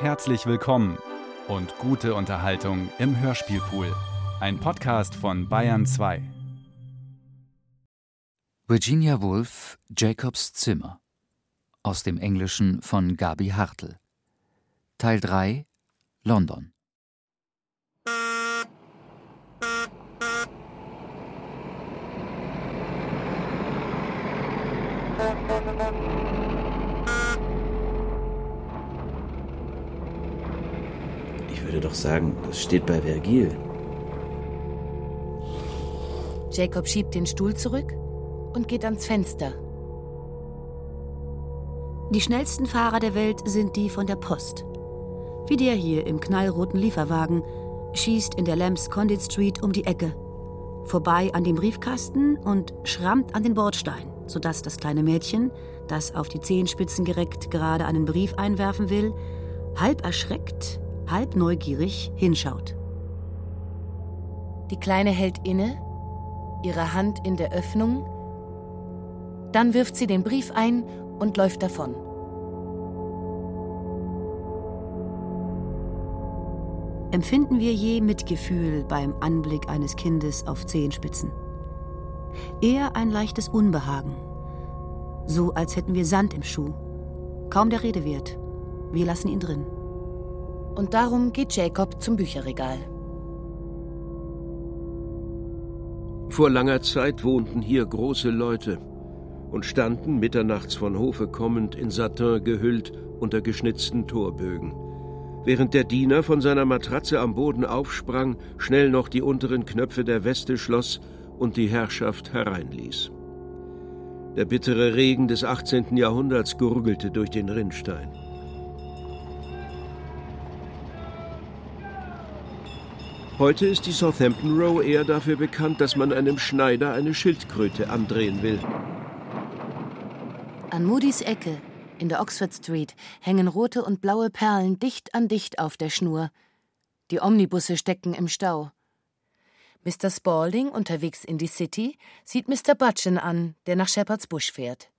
Herzlich willkommen und gute Unterhaltung im Hörspielpool. Ein Podcast von Bayern 2. Virginia Woolf, Jacobs Zimmer. Aus dem Englischen von Gabi Hartl. Teil 3 London. Doch sagen, das steht bei Vergil. Jacob schiebt den Stuhl zurück und geht ans Fenster. Die schnellsten Fahrer der Welt sind die von der Post. Wie der hier im knallroten Lieferwagen schießt in der Lambs Condit Street um die Ecke, vorbei an dem Briefkasten und schrammt an den Bordstein, sodass das kleine Mädchen, das auf die Zehenspitzen gereckt gerade einen Brief einwerfen will, halb erschreckt, halb neugierig hinschaut. Die Kleine hält inne, ihre Hand in der Öffnung, dann wirft sie den Brief ein und läuft davon. Empfinden wir je Mitgefühl beim Anblick eines Kindes auf Zehenspitzen? Eher ein leichtes Unbehagen, so als hätten wir Sand im Schuh. Kaum der Rede wert. Wir lassen ihn drin. Und darum geht Jacob zum Bücherregal. Vor langer Zeit wohnten hier große Leute und standen mitternachts von Hofe kommend in Satin gehüllt unter geschnitzten Torbögen. Während der Diener von seiner Matratze am Boden aufsprang, schnell noch die unteren Knöpfe der Weste schloss und die Herrschaft hereinließ. Der bittere Regen des 18. Jahrhunderts gurgelte durch den Rinnstein. Heute ist die Southampton Row eher dafür bekannt, dass man einem Schneider eine Schildkröte andrehen will. An Moody's Ecke, in der Oxford Street, hängen rote und blaue Perlen dicht an dicht auf der Schnur. Die Omnibusse stecken im Stau. Mr. Spalding, unterwegs in die City, sieht Mr. Butchen an, der nach Shepherd's Bush fährt.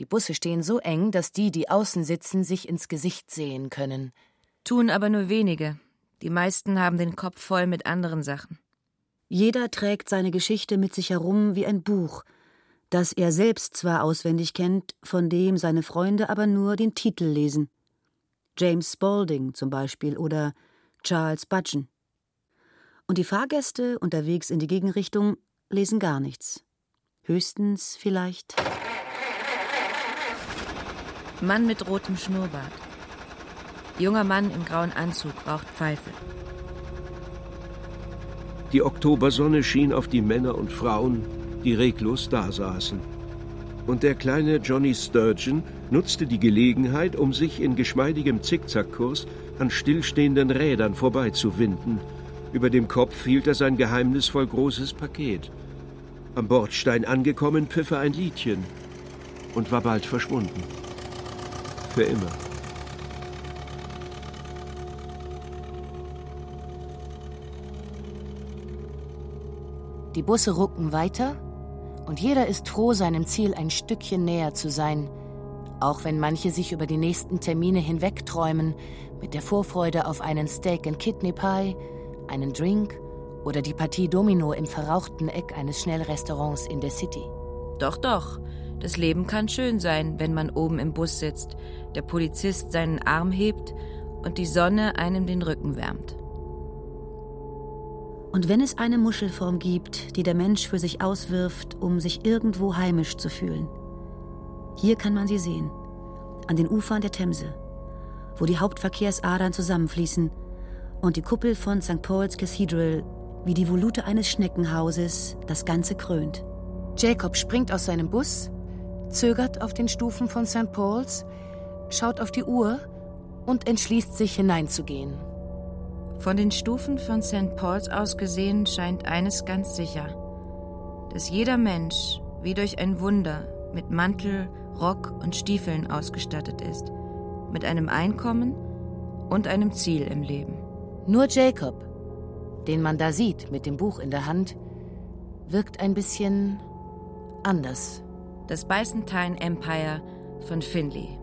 Die Busse stehen so eng, dass die, die außen sitzen, sich ins Gesicht sehen können. Tun aber nur wenige. Die meisten haben den Kopf voll mit anderen Sachen. Jeder trägt seine Geschichte mit sich herum wie ein Buch, das er selbst zwar auswendig kennt, von dem seine Freunde aber nur den Titel lesen. James Spalding zum Beispiel oder Charles Budgeon. Und die Fahrgäste unterwegs in die Gegenrichtung lesen gar nichts. Höchstens vielleicht. Mann mit rotem Schnurrbart. Junger Mann im grauen Anzug raucht Pfeife. Die Oktobersonne schien auf die Männer und Frauen, die reglos dasaßen. Und der kleine Johnny Sturgeon nutzte die Gelegenheit, um sich in geschmeidigem Zickzackkurs an stillstehenden Rädern vorbeizuwinden. Über dem Kopf hielt er sein geheimnisvoll großes Paket. Am Bordstein angekommen, pfiff er ein Liedchen und war bald verschwunden. Für immer. Die Busse rucken weiter und jeder ist froh, seinem Ziel ein Stückchen näher zu sein, auch wenn manche sich über die nächsten Termine hinwegträumen, mit der Vorfreude auf einen Steak and Kidney Pie, einen Drink oder die Partie Domino im verrauchten Eck eines Schnellrestaurants in der City. Doch, doch. Das Leben kann schön sein, wenn man oben im Bus sitzt, der Polizist seinen Arm hebt und die Sonne einem den Rücken wärmt. Und wenn es eine Muschelform gibt, die der Mensch für sich auswirft, um sich irgendwo heimisch zu fühlen, hier kann man sie sehen, an den Ufern der Themse, wo die Hauptverkehrsadern zusammenfließen und die Kuppel von St. Paul's Cathedral wie die Volute eines Schneckenhauses das Ganze krönt. Jacob springt aus seinem Bus, zögert auf den Stufen von St. Paul's, schaut auf die Uhr und entschließt sich hineinzugehen. Von den Stufen von St. Paul's aus gesehen scheint eines ganz sicher, dass jeder Mensch wie durch ein Wunder mit Mantel, Rock und Stiefeln ausgestattet ist, mit einem Einkommen und einem Ziel im Leben. Nur Jacob, den man da sieht mit dem Buch in der Hand, wirkt ein bisschen anders. Das Byzantine Empire von Finley.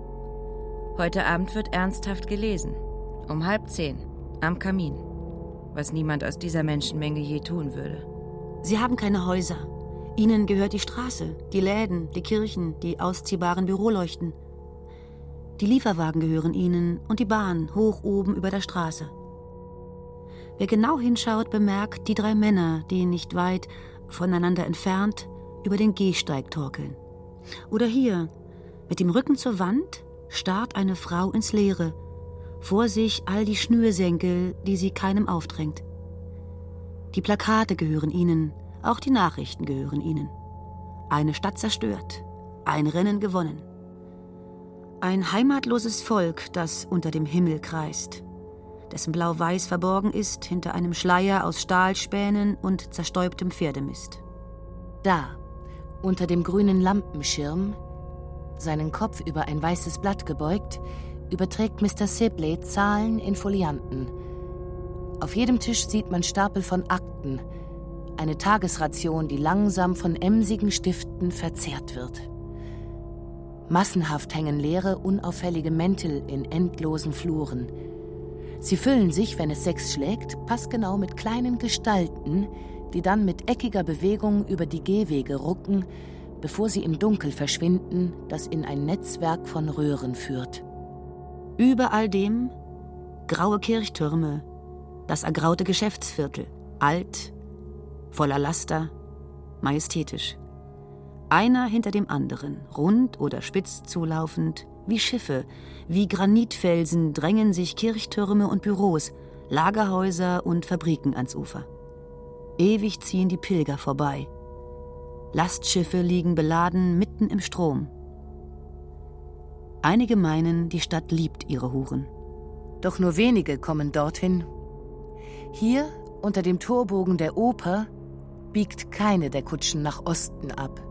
Heute Abend wird ernsthaft gelesen. Um halb zehn. Am Kamin. Was niemand aus dieser Menschenmenge je tun würde. Sie haben keine Häuser. Ihnen gehört die Straße, die Läden, die Kirchen, die ausziehbaren Büroleuchten. Die Lieferwagen gehören ihnen und die Bahn hoch oben über der Straße. Wer genau hinschaut, bemerkt die drei Männer, die nicht weit voneinander entfernt über den Gehsteig torkeln. Oder hier, mit dem Rücken zur Wand, starrt eine Frau ins Leere, vor sich all die Schnürsenkel, die sie keinem aufdrängt. Die Plakate gehören ihnen, auch die Nachrichten gehören ihnen. Eine Stadt zerstört, ein Rennen gewonnen. Ein heimatloses Volk, das unter dem Himmel kreist, dessen Blau-Weiß verborgen ist hinter einem Schleier aus Stahlspänen und zerstäubtem Pferdemist. Da, unter dem grünen Lampenschirm, seinen Kopf über ein weißes Blatt gebeugt, überträgt Mr. Sibley Zahlen in Folianten. Auf jedem Tisch sieht man Stapel von Akten, eine Tagesration, die langsam von emsigen Stiften verzehrt wird. Massenhaft hängen leere, unauffällige Mäntel in endlosen Fluren. Sie füllen sich, wenn es sechs schlägt, passgenau mit kleinen Gestalten, die dann mit eckiger Bewegung über die Gehwege rucken, bevor sie im Dunkel verschwinden, das in ein Netzwerk von Röhren führt. Über all dem graue Kirchtürme, das ergraute Geschäftsviertel, alt, voller Laster, majestätisch. Einer hinter dem anderen, rund oder spitz zulaufend, wie Schiffe, wie Granitfelsen drängen sich Kirchtürme und Büros, Lagerhäuser und Fabriken ans Ufer. Ewig ziehen die Pilger vorbei. Lastschiffe liegen beladen mitten im Strom. Einige meinen, die Stadt liebt ihre Huren. Doch nur wenige kommen dorthin. Hier, unter dem Torbogen der Oper, biegt keine der Kutschen nach Osten ab.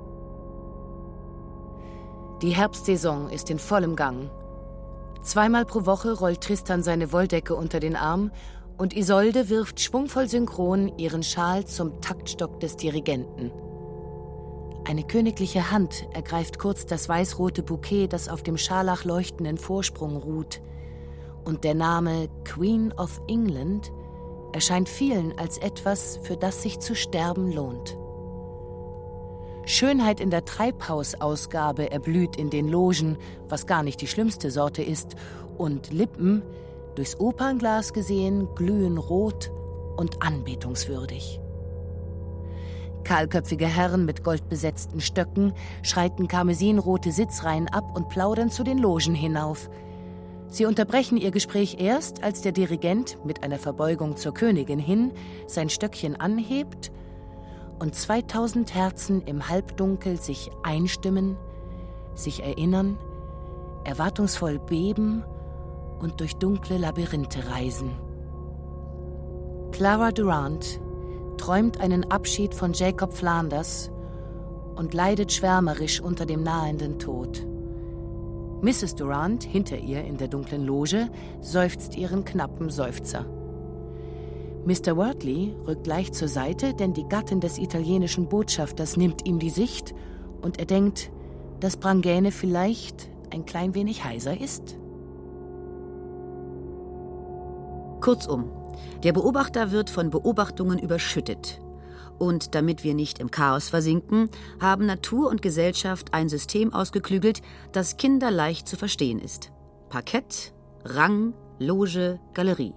Die Herbstsaison ist in vollem Gang. Zweimal pro Woche rollt Tristan seine Wolldecke unter den Arm und Isolde wirft schwungvoll synchron ihren Schal zum Taktstock des Dirigenten. Eine königliche Hand ergreift kurz das weißrote Bouquet, das auf dem scharlach leuchtenden Vorsprung ruht. Und der Name Queen of England erscheint vielen als etwas, für das sich zu sterben lohnt. Schönheit in der Treibhausausgabe erblüht in den Logen, was gar nicht die schlimmste Sorte ist, und Lippen, durchs Opernglas gesehen, glühen rot und anbetungswürdig. Kahlköpfige Herren mit goldbesetzten Stöcken schreiten karmesinrote Sitzreihen ab und plaudern zu den Logen hinauf. Sie unterbrechen ihr Gespräch erst, als der Dirigent mit einer Verbeugung zur Königin hin sein Stöckchen anhebt und 2000 Herzen im Halbdunkel sich einstimmen, sich erinnern, erwartungsvoll beben und durch dunkle Labyrinthe reisen. Clara Durant träumt einen Abschied von Jacob Flanders und leidet schwärmerisch unter dem nahenden Tod. Mrs. Durant, hinter ihr in der dunklen Loge, seufzt ihren knappen Seufzer. Mr. Wortley rückt leicht zur Seite, denn die Gattin des italienischen Botschafters nimmt ihm die Sicht und er denkt, dass Brangäne vielleicht ein klein wenig heiser ist. Kurzum, der Beobachter wird von Beobachtungen überschüttet. Und damit wir nicht im Chaos versinken, haben Natur und Gesellschaft ein System ausgeklügelt, das kinderleicht zu verstehen ist. Parkett, Rang, Loge, Galerie.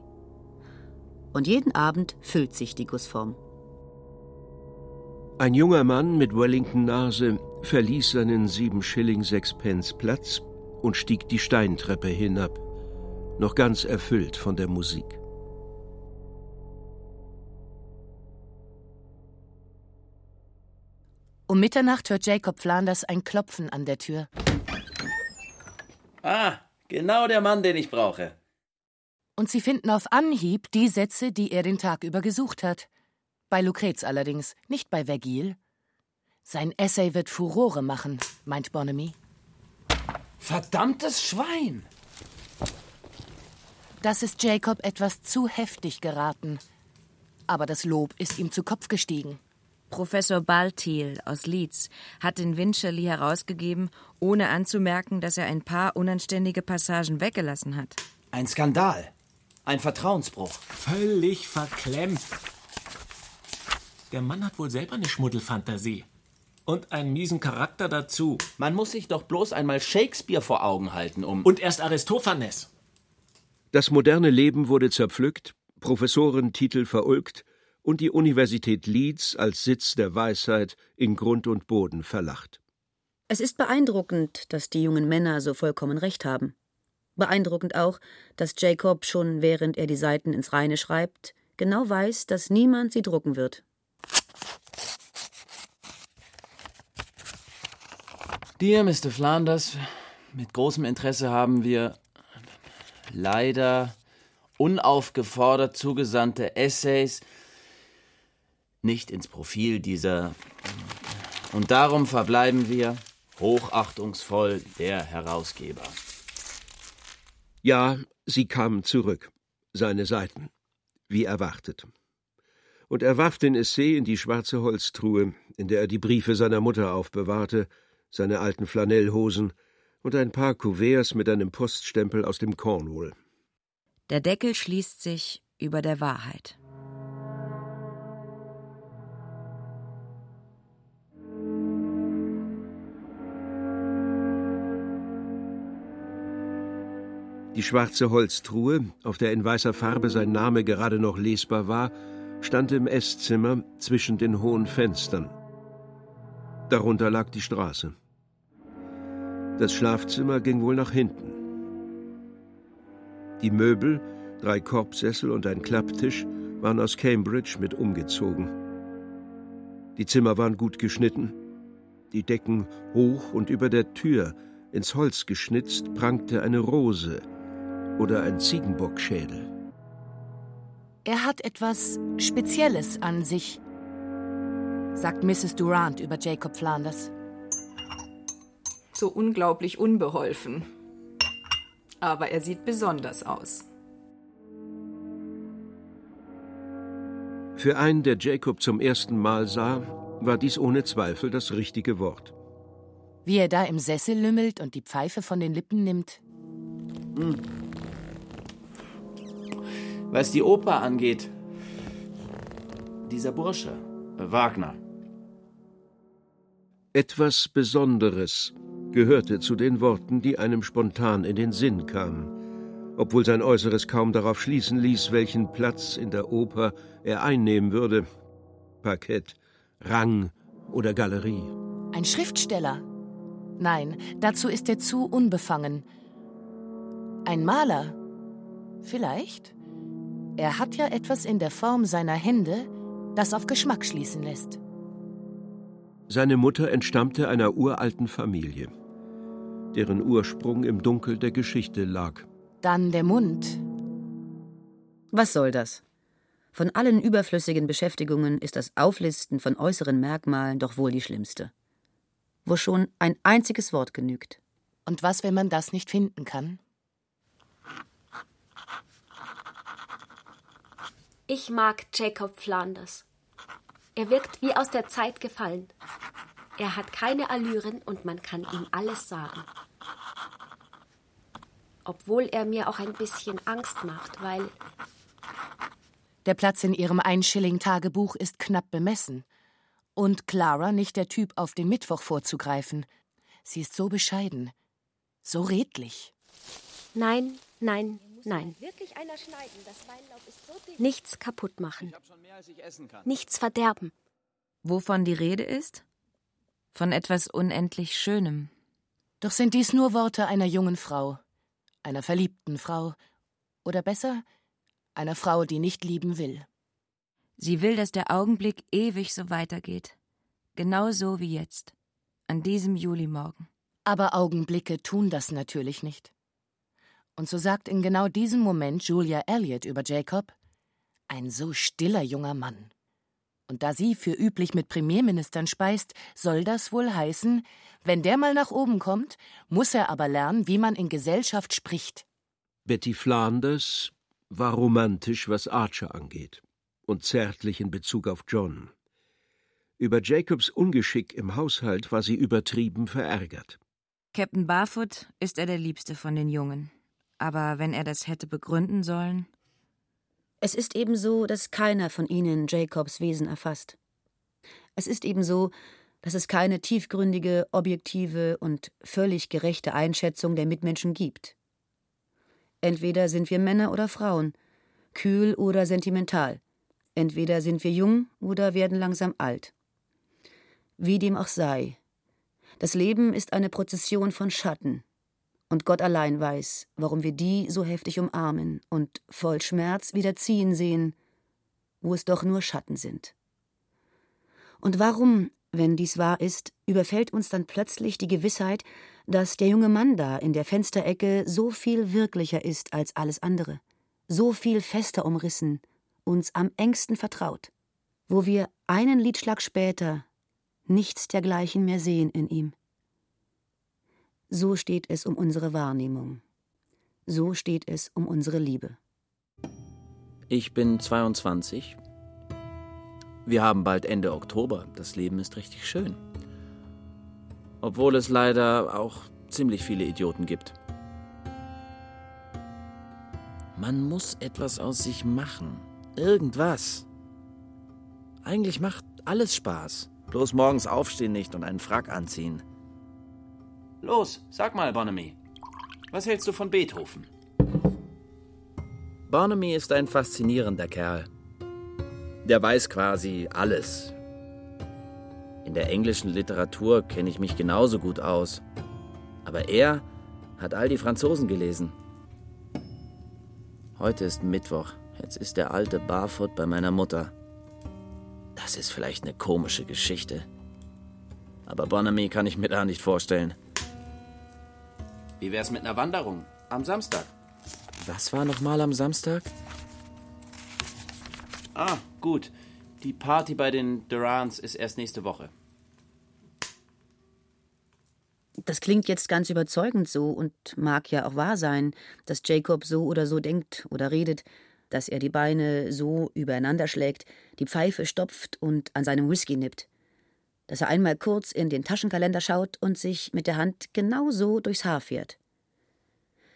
Und jeden Abend füllt sich die Gussform. Ein junger Mann mit Wellington-Nase verließ seinen sieben Schilling sechs Pence Platz und stieg die Steintreppe hinab, noch ganz erfüllt von der Musik. Um Mitternacht hört Jacob Flanders ein Klopfen an der Tür. Ah, genau der Mann, den ich brauche. Und sie finden auf Anhieb die Sätze, die er den Tag über gesucht hat. Bei Lucrez allerdings, nicht bei Vergil. Sein Essay wird Furore machen, meint Bonamy. Verdammtes Schwein! Das ist Jacob etwas zu heftig geraten. Aber das Lob ist ihm zu Kopf gestiegen. Professor Baltiel aus Leeds hat den Wincherly herausgegeben, ohne anzumerken, dass er ein paar unanständige Passagen weggelassen hat. Ein Skandal. Ein Vertrauensbruch. Völlig verklemmt. Der Mann hat wohl selber eine Schmuddelfantasie. Und einen miesen Charakter dazu. Man muss sich doch bloß einmal Shakespeare vor Augen halten, um. Und erst Aristophanes. Das moderne Leben wurde zerpflückt, Professorentitel verulgt und die Universität Leeds als Sitz der Weisheit in Grund und Boden verlacht. Es ist beeindruckend, dass die jungen Männer so vollkommen recht haben. Beeindruckend auch, dass Jacob schon während er die Seiten ins Reine schreibt, genau weiß, dass niemand sie drucken wird. Dear Mr. Flanders, mit großem Interesse haben wir leider unaufgefordert zugesandte Essays nicht ins Profil dieser. Und darum verbleiben wir hochachtungsvoll der Herausgeber. Ja, sie kamen zurück, seine Seiten, wie erwartet. Und er warf den Essay in die schwarze Holztruhe, in der er die Briefe seiner Mutter aufbewahrte, seine alten Flanellhosen und ein paar Kuverts mit einem Poststempel aus dem Cornwall. Der Deckel schließt sich über der Wahrheit. Die schwarze Holztruhe, auf der in weißer Farbe sein Name gerade noch lesbar war, stand im Esszimmer zwischen den hohen Fenstern. Darunter lag die Straße. Das Schlafzimmer ging wohl nach hinten. Die Möbel, drei Korbsessel und ein Klapptisch, waren aus Cambridge mit umgezogen. Die Zimmer waren gut geschnitten, die Decken hoch und über der Tür, ins Holz geschnitzt, prangte eine Rose, oder ein Ziegenbockschädel. Er hat etwas Spezielles an sich, sagt Mrs. Durant über Jacob Flanders. So unglaublich unbeholfen. Aber er sieht besonders aus. Für einen, der Jacob zum ersten Mal sah, war dies ohne Zweifel das richtige Wort. Wie er da im Sessel lümmelt und die Pfeife von den Lippen nimmt. Hm. Was die Oper angeht, dieser Bursche, Wagner. Etwas Besonderes gehörte zu den Worten, die einem spontan in den Sinn kamen, obwohl sein Äußeres kaum darauf schließen ließ, welchen Platz in der Oper er einnehmen würde. Parkett, Rang oder Galerie. Ein Schriftsteller? Nein, dazu ist er zu unbefangen. Ein Maler? Vielleicht? Er hat ja etwas in der Form seiner Hände, das auf Geschmack schließen lässt. Seine Mutter entstammte einer uralten Familie, deren Ursprung im Dunkel der Geschichte lag. Dann der Mund. Was soll das? Von allen überflüssigen Beschäftigungen ist das Auflisten von äußeren Merkmalen doch wohl die schlimmste. Wo schon ein einziges Wort genügt. Und was, wenn man das nicht finden kann? Ich mag Jacob Flanders. Er wirkt wie aus der Zeit gefallen. Er hat keine Allüren und man kann ihm alles sagen. Obwohl er mir auch ein bisschen Angst macht, weil. Der Platz in ihrem Einschilling-Tagebuch ist knapp bemessen. Und Clara nicht der Typ, auf den Mittwoch vorzugreifen. Sie ist so bescheiden, so redlich. Nein, nein, Nein. Nichts kaputt machen. Nichts verderben. Wovon die Rede ist? Von etwas unendlich Schönem. Doch sind dies nur Worte einer jungen Frau, einer verliebten Frau, oder besser, einer Frau, die nicht lieben will. Sie will, dass der Augenblick ewig so weitergeht. Genau so wie jetzt, an diesem Julimorgen. Aber Augenblicke tun das natürlich nicht. Und so sagt in genau diesem Moment Julia Elliot über Jacob: Ein so stiller junger Mann. Und da sie für üblich mit Premierministern speist, soll das wohl heißen, wenn der mal nach oben kommt, muss er aber lernen, wie man in Gesellschaft spricht. Betty Flanders war romantisch, was Archer angeht, und zärtlich in Bezug auf John. Über Jacobs Ungeschick im Haushalt war sie übertrieben verärgert. Captain Barfoot ist er der Liebste von den Jungen. Aber wenn er das hätte begründen sollen. Es ist eben so, dass keiner von ihnen Jacobs Wesen erfasst. Es ist eben so, dass es keine tiefgründige, objektive und völlig gerechte Einschätzung der Mitmenschen gibt. Entweder sind wir Männer oder Frauen, kühl oder sentimental. Entweder sind wir jung oder werden langsam alt. Wie dem auch sei. Das Leben ist eine Prozession von Schatten. Und Gott allein weiß, warum wir die so heftig umarmen und voll Schmerz wieder ziehen sehen, wo es doch nur Schatten sind. Und warum wenn dies wahr ist, überfällt uns dann plötzlich die Gewissheit, dass der junge Mann da in der Fensterecke so viel wirklicher ist als alles andere, so viel fester umrissen, uns am engsten vertraut, wo wir einen Liedschlag später nichts dergleichen mehr sehen in ihm. So steht es um unsere Wahrnehmung. So steht es um unsere Liebe. Ich bin 22 wir haben bald Ende Oktober. Das Leben ist richtig schön. Obwohl es leider auch ziemlich viele Idioten gibt. Man muss etwas aus sich machen. Irgendwas. Eigentlich macht alles Spaß. Bloß morgens aufstehen nicht und einen Frack anziehen. Los, sag mal, Bonamy. Was hältst du von Beethoven? Bonamy ist ein faszinierender Kerl. Der weiß quasi alles. In der englischen Literatur kenne ich mich genauso gut aus. Aber er hat all die Franzosen gelesen. Heute ist Mittwoch. Jetzt ist der alte Barfoot bei meiner Mutter. Das ist vielleicht eine komische Geschichte. Aber Bonamy kann ich mir da nicht vorstellen. Wie wär's mit einer Wanderung? Am Samstag. Was war nochmal am Samstag? Ah, gut. Die Party bei den Durants ist erst nächste Woche. Das klingt jetzt ganz überzeugend so und mag ja auch wahr sein, dass Jacob so oder so denkt oder redet, dass er die Beine so übereinander schlägt, die Pfeife stopft und an seinem Whisky nippt. Dass er einmal kurz in den Taschenkalender schaut und sich mit der Hand genau so durchs Haar fährt.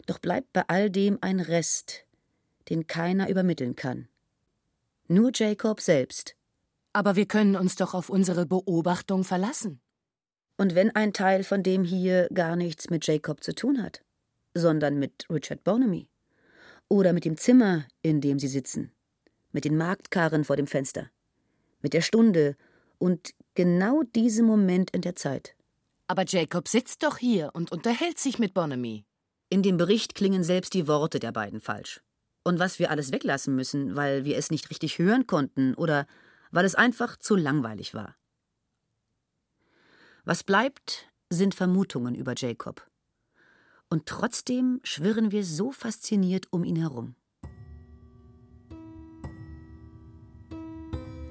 Doch bleibt bei all dem ein Rest, den keiner übermitteln kann. Nur Jacob selbst. Aber wir können uns doch auf unsere Beobachtung verlassen. Und wenn ein Teil von dem hier gar nichts mit Jacob zu tun hat, sondern mit Richard Bonamy oder mit dem Zimmer, in dem sie sitzen, mit den Marktkarren vor dem Fenster, mit der Stunde und genau diesem Moment in der Zeit. Aber Jacob sitzt doch hier und unterhält sich mit Bonamy. In dem Bericht klingen selbst die Worte der beiden falsch und was wir alles weglassen müssen, weil wir es nicht richtig hören konnten oder weil es einfach zu langweilig war. Was bleibt, sind Vermutungen über Jacob. Und trotzdem schwirren wir so fasziniert um ihn herum.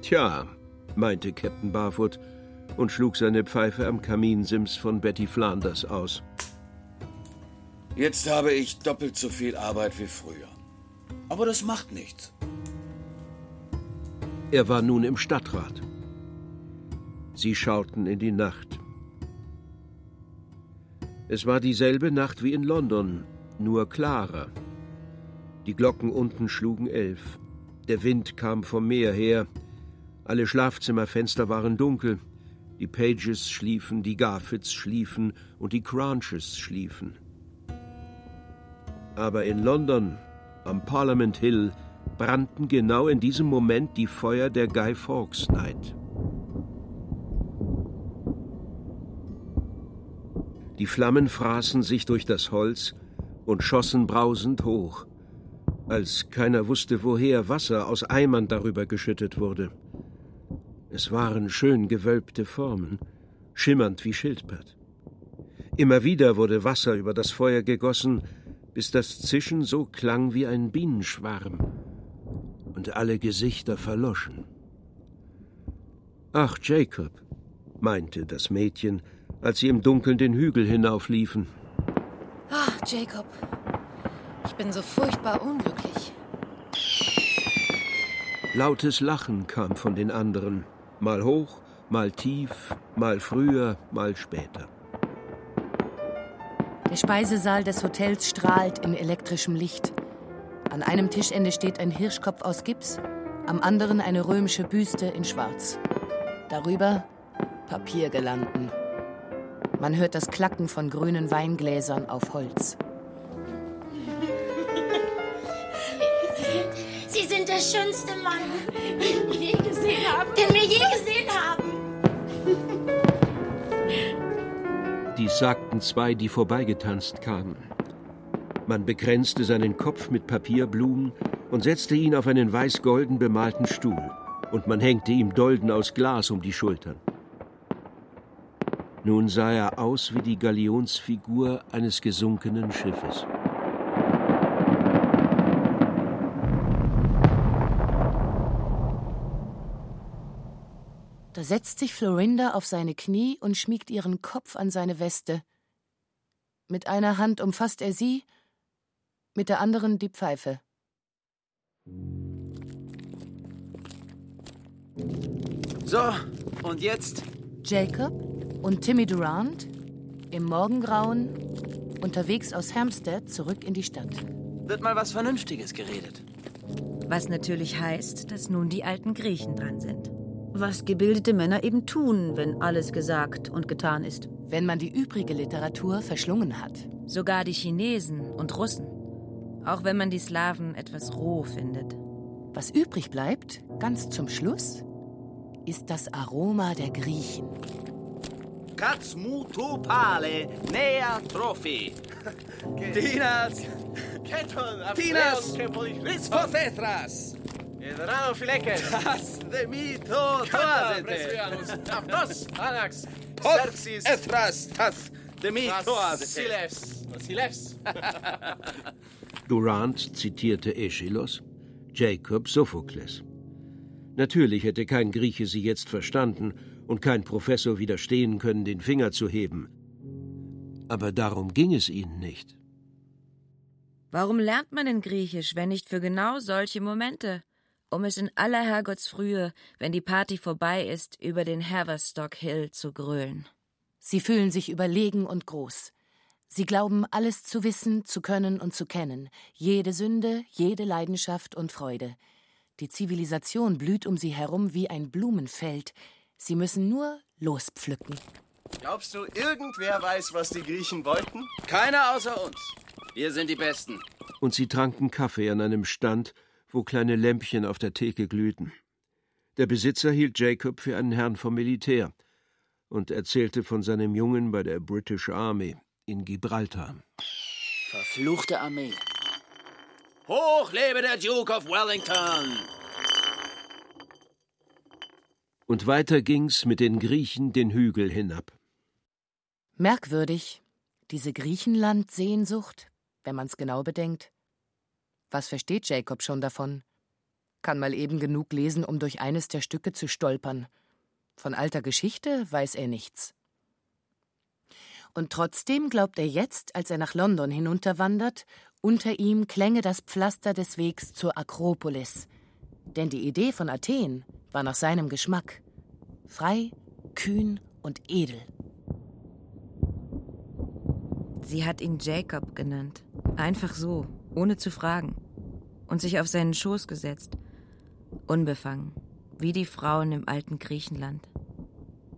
Tja, meinte Captain Barfoot und schlug seine Pfeife am Kaminsims von Betty Flanders aus. Jetzt habe ich doppelt so viel Arbeit wie früher. Aber das macht nichts. Er war nun im Stadtrat. Sie schauten in die Nacht. Es war dieselbe Nacht wie in London, nur klarer. Die Glocken unten schlugen elf. Der Wind kam vom Meer her. Alle Schlafzimmerfenster waren dunkel. Die Pages schliefen, die Garfits schliefen und die Crunches schliefen. Aber in London am Parliament Hill brannten genau in diesem Moment die Feuer der Guy Fawkes Night. Die Flammen fraßen sich durch das Holz und schossen brausend hoch, als keiner wusste, woher Wasser aus Eimern darüber geschüttet wurde. Es waren schön gewölbte Formen, schimmernd wie Schildpad. Immer wieder wurde Wasser über das Feuer gegossen, bis das Zischen so klang wie ein Bienenschwarm und alle Gesichter verloschen. Ach, Jacob, meinte das Mädchen, als sie im Dunkeln den Hügel hinaufliefen. Ach, Jacob, ich bin so furchtbar unglücklich. Lautes Lachen kam von den anderen, mal hoch, Mal tief, mal früher, mal später. Der Speisesaal des Hotels strahlt in elektrischem Licht. An einem Tischende steht ein Hirschkopf aus Gips, am anderen eine römische Büste in Schwarz. Darüber Papiergelanden. Man hört das Klacken von grünen Weingläsern auf Holz. Sind der schönste Mann, den wir je gesehen haben. Den wir je gesehen haben. Dies sagten zwei, die vorbeigetanzt kamen. Man bekränzte seinen Kopf mit Papierblumen und setzte ihn auf einen weiß-golden bemalten Stuhl. Und man hängte ihm Dolden aus Glas um die Schultern. Nun sah er aus wie die Galionsfigur eines gesunkenen Schiffes. Da setzt sich Florinda auf seine Knie und schmiegt ihren Kopf an seine Weste. Mit einer Hand umfasst er sie, mit der anderen die Pfeife. So, und jetzt? Jacob und Timmy Durant im Morgengrauen unterwegs aus Hampstead zurück in die Stadt. Wird mal was Vernünftiges geredet. Was natürlich heißt, dass nun die alten Griechen dran sind. Was gebildete Männer eben tun, wenn alles gesagt und getan ist. Wenn man die übrige Literatur verschlungen hat. Sogar die Chinesen und Russen. Auch wenn man die Slawen etwas roh findet. Was übrig bleibt, ganz zum Schluss, ist das Aroma der Griechen. Katzmutupale, nea trophy. Tinas, Keton, Tinas, Lispotetras. De mito Kata, toazete. presvianus. Afnos, anax. Pos Xerxes. tas de mito toazete. Silefs. Silefs. Durant zitierte Aeschylus, Jacob Sophokles. Natürlich hätte kein Grieche sie jetzt verstanden und kein Professor widerstehen können, den Finger zu heben. Aber darum ging es ihnen nicht. Warum lernt man denn Griechisch, wenn nicht für genau solche Momente? Um es in aller Herrgottsfrühe, wenn die Party vorbei ist, über den Haverstock Hill zu grölen. Sie fühlen sich überlegen und groß. Sie glauben, alles zu wissen, zu können und zu kennen. Jede Sünde, jede Leidenschaft und Freude. Die Zivilisation blüht um sie herum wie ein Blumenfeld. Sie müssen nur lospflücken. Glaubst du, irgendwer weiß, was die Griechen wollten? Keiner außer uns. Wir sind die Besten. Und sie tranken Kaffee an einem Stand, wo kleine Lämpchen auf der Theke glühten. Der Besitzer hielt Jacob für einen Herrn vom Militär und erzählte von seinem Jungen bei der British Army in Gibraltar. Verfluchte Armee. Hoch lebe der Duke of Wellington. Und weiter ging's mit den Griechen den Hügel hinab. Merkwürdig, diese Griechenland-Sehnsucht, wenn man's genau bedenkt. Was versteht Jacob schon davon? Kann mal eben genug lesen, um durch eines der Stücke zu stolpern. Von alter Geschichte weiß er nichts. Und trotzdem glaubt er jetzt, als er nach London hinunterwandert, unter ihm klänge das Pflaster des Wegs zur Akropolis. Denn die Idee von Athen war nach seinem Geschmack. Frei, kühn und edel. Sie hat ihn Jacob genannt. Einfach so, ohne zu fragen. Und sich auf seinen Schoß gesetzt. Unbefangen, wie die Frauen im alten Griechenland.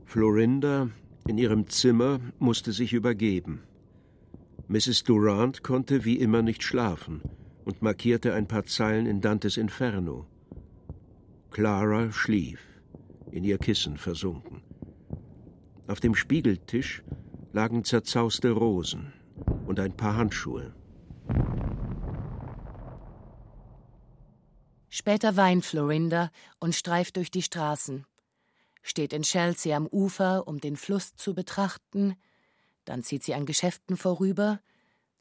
Florinda in ihrem Zimmer musste sich übergeben. Mrs. Durant konnte wie immer nicht schlafen und markierte ein paar Zeilen in Dantes Inferno. Clara schlief, in ihr Kissen versunken. Auf dem Spiegeltisch lagen zerzauste Rosen und ein paar Handschuhe. Später weint Florinda und streift durch die Straßen. Steht in Chelsea am Ufer, um den Fluss zu betrachten. Dann zieht sie an Geschäften vorüber,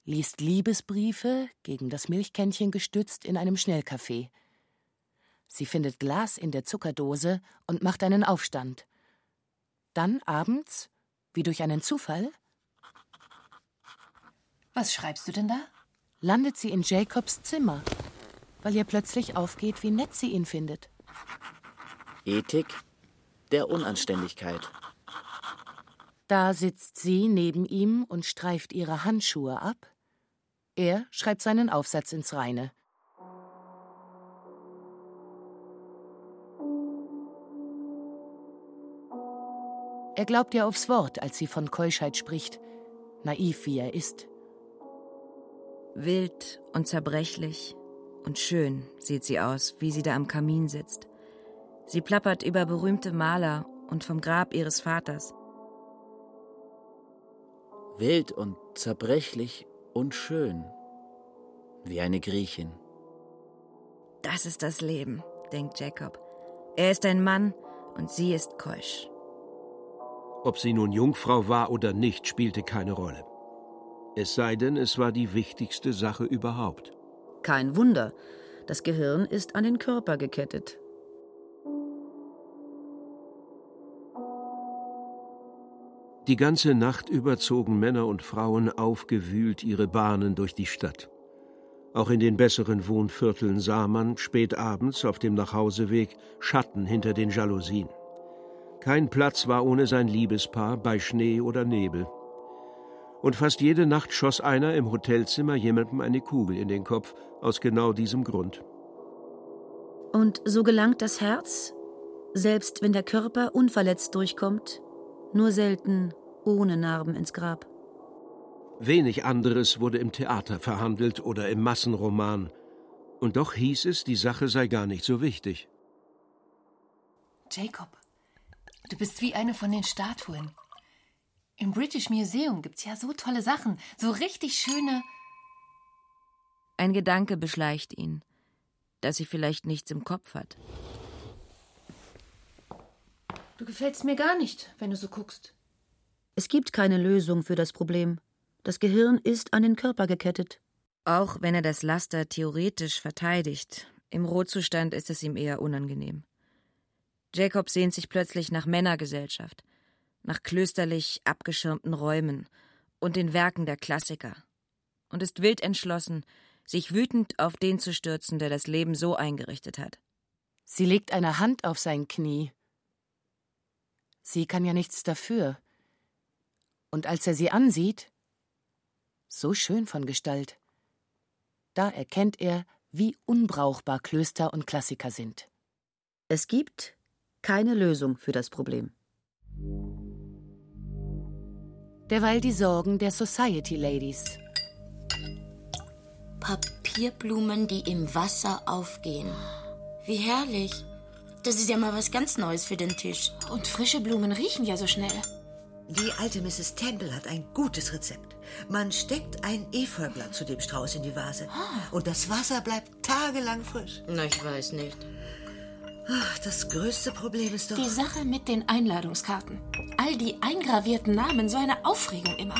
liest Liebesbriefe, gegen das Milchkännchen gestützt, in einem Schnellcafé. Sie findet Glas in der Zuckerdose und macht einen Aufstand. Dann abends, wie durch einen Zufall, Was schreibst du denn da? landet sie in Jacobs Zimmer, weil ihr plötzlich aufgeht, wie nett sie ihn findet. Ethik, der Unanständigkeit. Da sitzt sie neben ihm und streift ihre Handschuhe ab. Er schreibt seinen Aufsatz ins Reine. Er glaubt ihr aufs Wort, als sie von Keuschheit spricht, naiv wie er ist. Wild und zerbrechlich und schön sieht sie aus, wie sie da am Kamin sitzt. Sie plappert über berühmte Maler und vom Grab ihres Vaters. Wild und zerbrechlich und schön. Wie eine Griechin. Das ist das Leben, denkt Jacob. Er ist ein Mann und sie ist keusch. Ob sie nun Jungfrau war oder nicht, spielte keine Rolle. Es sei denn, es war die wichtigste Sache überhaupt. Kein Wunder. Das Gehirn ist an den Körper gekettet. Die ganze Nacht über zogen Männer und Frauen aufgewühlt ihre Bahnen durch die Stadt. Auch in den besseren Wohnvierteln sah man spät abends auf dem Nachhauseweg Schatten hinter den Jalousien. Kein Platz war ohne sein Liebespaar bei Schnee oder Nebel. Und fast jede Nacht schoss einer im Hotelzimmer jemandem eine Kugel in den Kopf, aus genau diesem Grund. Und so gelangt das Herz, selbst wenn der Körper unverletzt durchkommt, nur selten ohne Narben ins Grab. Wenig anderes wurde im Theater verhandelt oder im Massenroman. Und doch hieß es, die Sache sei gar nicht so wichtig. Jacob, du bist wie eine von den Statuen. Im British Museum gibt's ja so tolle Sachen, so richtig schöne. Ein Gedanke beschleicht ihn, dass sie vielleicht nichts im Kopf hat. Du gefällst mir gar nicht, wenn du so guckst. Es gibt keine Lösung für das Problem. Das Gehirn ist an den Körper gekettet. Auch wenn er das Laster theoretisch verteidigt, im Rohzustand ist es ihm eher unangenehm. Jacob sehnt sich plötzlich nach Männergesellschaft, nach klösterlich abgeschirmten Räumen und den Werken der Klassiker und ist wild entschlossen, sich wütend auf den zu stürzen, der das Leben so eingerichtet hat. Sie legt eine Hand auf sein Knie. Sie kann ja nichts dafür. Und als er sie ansieht, so schön von Gestalt, da erkennt er, wie unbrauchbar Klöster und Klassiker sind. Es gibt keine Lösung für das Problem. Derweil die Sorgen der Society Ladies. Papierblumen, die im Wasser aufgehen. Wie herrlich. Das ist ja mal was ganz Neues für den Tisch. Und frische Blumen riechen ja so schnell. Die alte Mrs. Temple hat ein gutes Rezept. Man steckt ein Efeublatt zu dem Strauß in die Vase. Und das Wasser bleibt tagelang frisch. Na, ich weiß nicht. Ach, das größte Problem ist doch. Die Sache mit den Einladungskarten. All die eingravierten Namen, so eine Aufregung immer.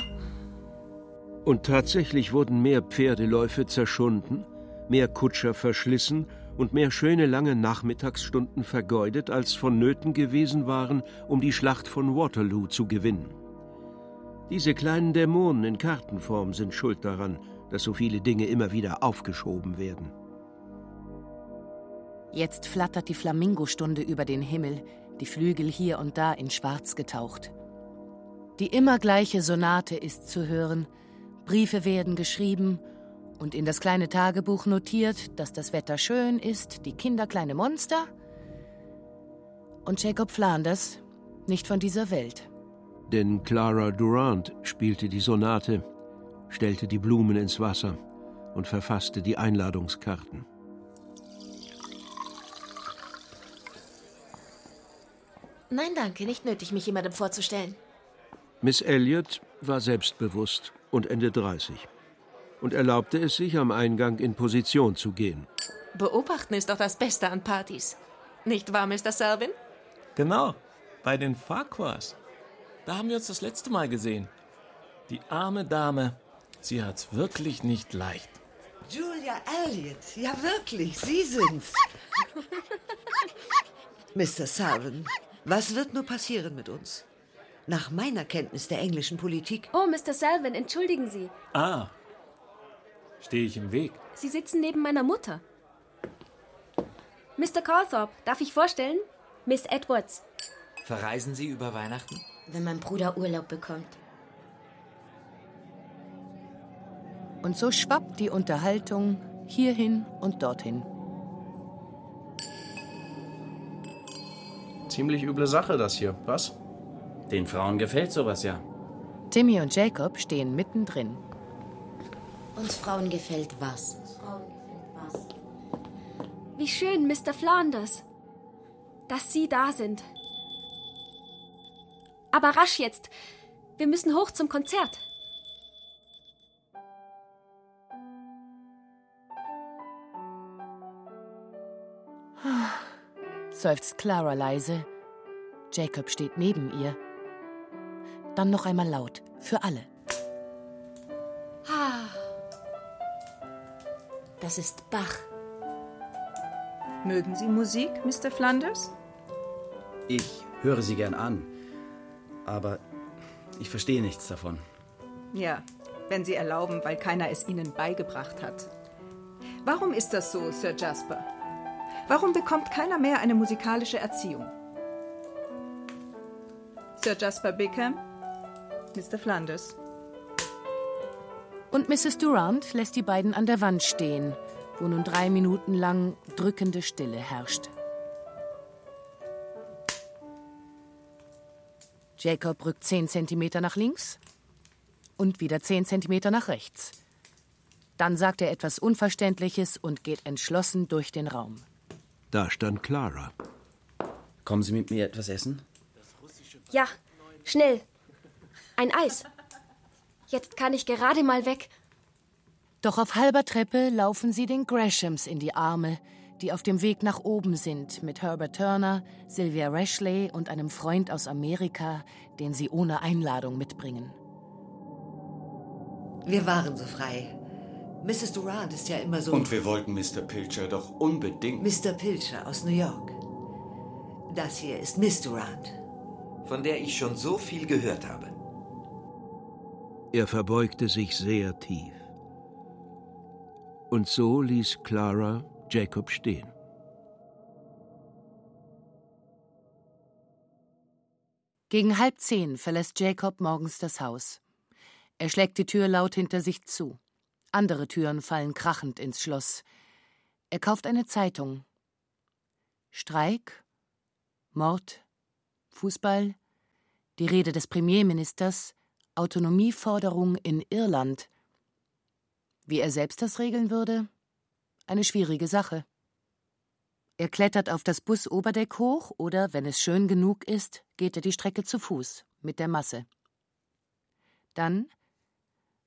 Und tatsächlich wurden mehr Pferdeläufe zerschunden, mehr Kutscher verschlissen und mehr schöne lange Nachmittagsstunden vergeudet, als vonnöten gewesen waren, um die Schlacht von Waterloo zu gewinnen. Diese kleinen Dämonen in Kartenform sind schuld daran, dass so viele Dinge immer wieder aufgeschoben werden. Jetzt flattert die Flamingostunde über den Himmel, die Flügel hier und da in Schwarz getaucht. Die immer gleiche Sonate ist zu hören, Briefe werden geschrieben und in das kleine Tagebuch notiert, dass das Wetter schön ist, die Kinder kleine Monster und Jacob Flanders nicht von dieser Welt. Denn Clara Durant spielte die Sonate, stellte die Blumen ins Wasser und verfasste die Einladungskarten. Nein, danke, nicht nötig, mich jemandem vorzustellen. Miss Elliot war selbstbewusst und Ende 30 und erlaubte es sich, am Eingang in Position zu gehen. Beobachten ist doch das Beste an Partys. Nicht wahr, Mr. Selvin? Genau, bei den Farquhars. Da haben wir uns das letzte Mal gesehen. Die arme Dame, sie hat's wirklich nicht leicht. Julia Elliot, ja wirklich, Sie sind's. Mr. Salvin, was wird nur passieren mit uns? Nach meiner Kenntnis der englischen Politik. Oh, Mr. Selvin, entschuldigen Sie. Ah, stehe ich im Weg? Sie sitzen neben meiner Mutter. Mr. Calthorpe, darf ich vorstellen? Miss Edwards. Verreisen Sie über Weihnachten? Wenn mein Bruder Urlaub bekommt. Und so schwappt die Unterhaltung hierhin und dorthin. Ziemlich üble Sache, das hier. Was? Den Frauen gefällt sowas ja. Timmy und Jacob stehen mittendrin. Uns Frauen gefällt was? Wie schön, Mr. Flanders, dass Sie da sind. Aber rasch jetzt. Wir müssen hoch zum Konzert. Seufzt Clara leise. Jacob steht neben ihr. Dann noch einmal laut, für alle. Das ist Bach. Mögen Sie Musik, Mr. Flanders? Ich höre sie gern an. Aber ich verstehe nichts davon. Ja, wenn Sie erlauben, weil keiner es Ihnen beigebracht hat. Warum ist das so, Sir Jasper? Warum bekommt keiner mehr eine musikalische Erziehung? Sir Jasper Bickham, Mr. Flanders. Und Mrs. Durant lässt die beiden an der Wand stehen, wo nun drei Minuten lang drückende Stille herrscht. Jacob rückt zehn Zentimeter nach links und wieder zehn Zentimeter nach rechts. Dann sagt er etwas Unverständliches und geht entschlossen durch den Raum. Da stand Clara. Kommen Sie mit mir etwas essen? Ja, schnell. Ein Eis. Jetzt kann ich gerade mal weg. Doch auf halber Treppe laufen sie den Greshams in die Arme, die auf dem Weg nach oben sind, mit Herbert Turner, Sylvia Rashley und einem Freund aus Amerika, den sie ohne Einladung mitbringen. Wir waren so frei. Mrs. Durant ist ja immer so. Und wir wollten Mr. Pilcher doch unbedingt. Mr. Pilcher aus New York. Das hier ist Miss Durant. Von der ich schon so viel gehört habe. Er verbeugte sich sehr tief. Und so ließ Clara Jacob stehen. Gegen halb zehn verlässt Jacob morgens das Haus. Er schlägt die Tür laut hinter sich zu. Andere Türen fallen krachend ins Schloss. Er kauft eine Zeitung. Streik, Mord, Fußball, die Rede des Premierministers, Autonomieforderung in Irland. Wie er selbst das regeln würde? Eine schwierige Sache. Er klettert auf das Busoberdeck hoch oder, wenn es schön genug ist, geht er die Strecke zu Fuß mit der Masse. Dann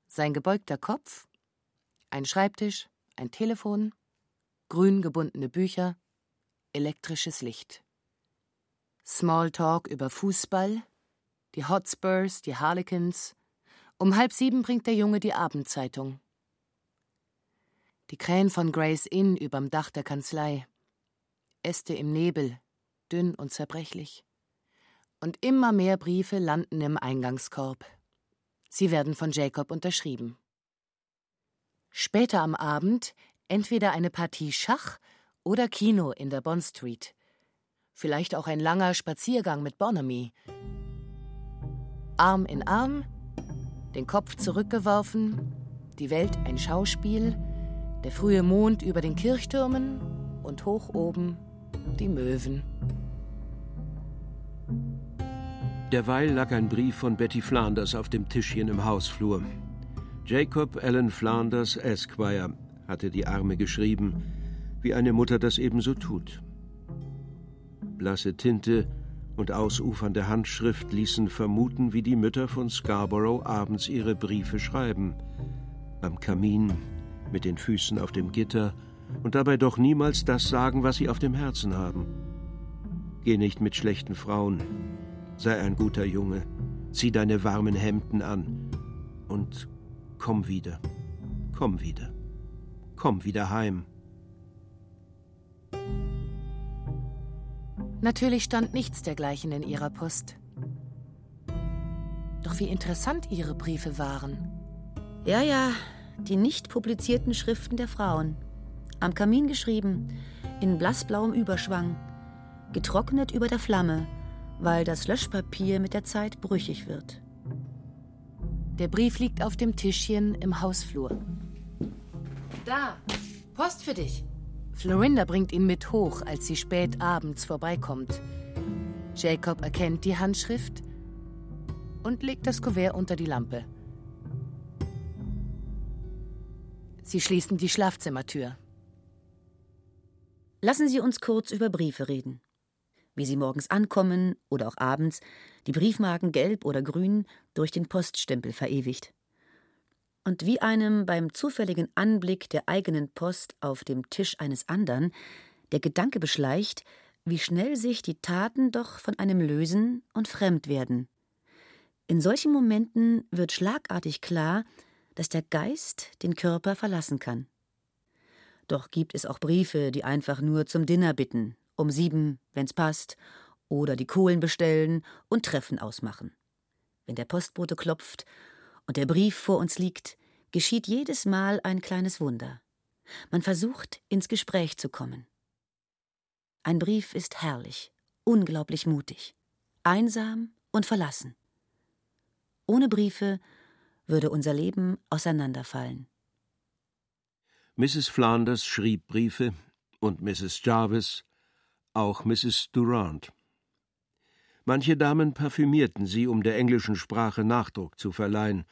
sein gebeugter Kopf, ein Schreibtisch, ein Telefon, grün gebundene Bücher, elektrisches Licht. Smalltalk über Fußball, die Hotspurs, die Harlequins. Um halb sieben bringt der Junge die Abendzeitung. Die Krähen von Grace Inn überm Dach der Kanzlei. Äste im Nebel, dünn und zerbrechlich. Und immer mehr Briefe landen im Eingangskorb. Sie werden von Jacob unterschrieben. Später am Abend entweder eine Partie Schach oder Kino in der Bond Street. Vielleicht auch ein langer Spaziergang mit Bonamy. Arm in Arm, den Kopf zurückgeworfen, die Welt ein Schauspiel, der frühe Mond über den Kirchtürmen und hoch oben die Möwen. Derweil lag ein Brief von Betty Flanders auf dem Tischchen im Hausflur. Jacob Allen Flanders, Esquire, hatte die Arme geschrieben, wie eine Mutter das ebenso tut. Blasse Tinte und ausufernde Handschrift ließen vermuten, wie die Mütter von Scarborough abends ihre Briefe schreiben. Am Kamin, mit den Füßen auf dem Gitter und dabei doch niemals das sagen, was sie auf dem Herzen haben. Geh nicht mit schlechten Frauen, sei ein guter Junge, zieh deine warmen Hemden an und komm wieder, komm wieder, komm wieder heim. Natürlich stand nichts dergleichen in ihrer Post. Doch wie interessant ihre Briefe waren. Ja, ja, die nicht publizierten Schriften der Frauen. Am Kamin geschrieben, in blassblauem Überschwang, getrocknet über der Flamme, weil das Löschpapier mit der Zeit brüchig wird. Der Brief liegt auf dem Tischchen im Hausflur. Da, Post für dich. Florinda bringt ihn mit hoch, als sie spät abends vorbeikommt. Jacob erkennt die Handschrift und legt das Kuvert unter die Lampe. Sie schließen die Schlafzimmertür. Lassen Sie uns kurz über Briefe reden. Wie sie morgens ankommen oder auch abends, die Briefmarken gelb oder grün durch den Poststempel verewigt. Und wie einem beim zufälligen Anblick der eigenen Post auf dem Tisch eines anderen der Gedanke beschleicht, wie schnell sich die Taten doch von einem lösen und fremd werden. In solchen Momenten wird schlagartig klar, dass der Geist den Körper verlassen kann. Doch gibt es auch Briefe, die einfach nur zum Dinner bitten, um sieben, wenn's passt, oder die Kohlen bestellen und Treffen ausmachen. Wenn der Postbote klopft und der Brief vor uns liegt, geschieht jedes Mal ein kleines Wunder. Man versucht, ins Gespräch zu kommen. Ein Brief ist herrlich, unglaublich mutig, einsam und verlassen. Ohne Briefe würde unser Leben auseinanderfallen. Mrs. Flanders schrieb Briefe und Mrs. Jarvis, auch Mrs. Durant. Manche Damen parfümierten sie, um der englischen Sprache Nachdruck zu verleihen,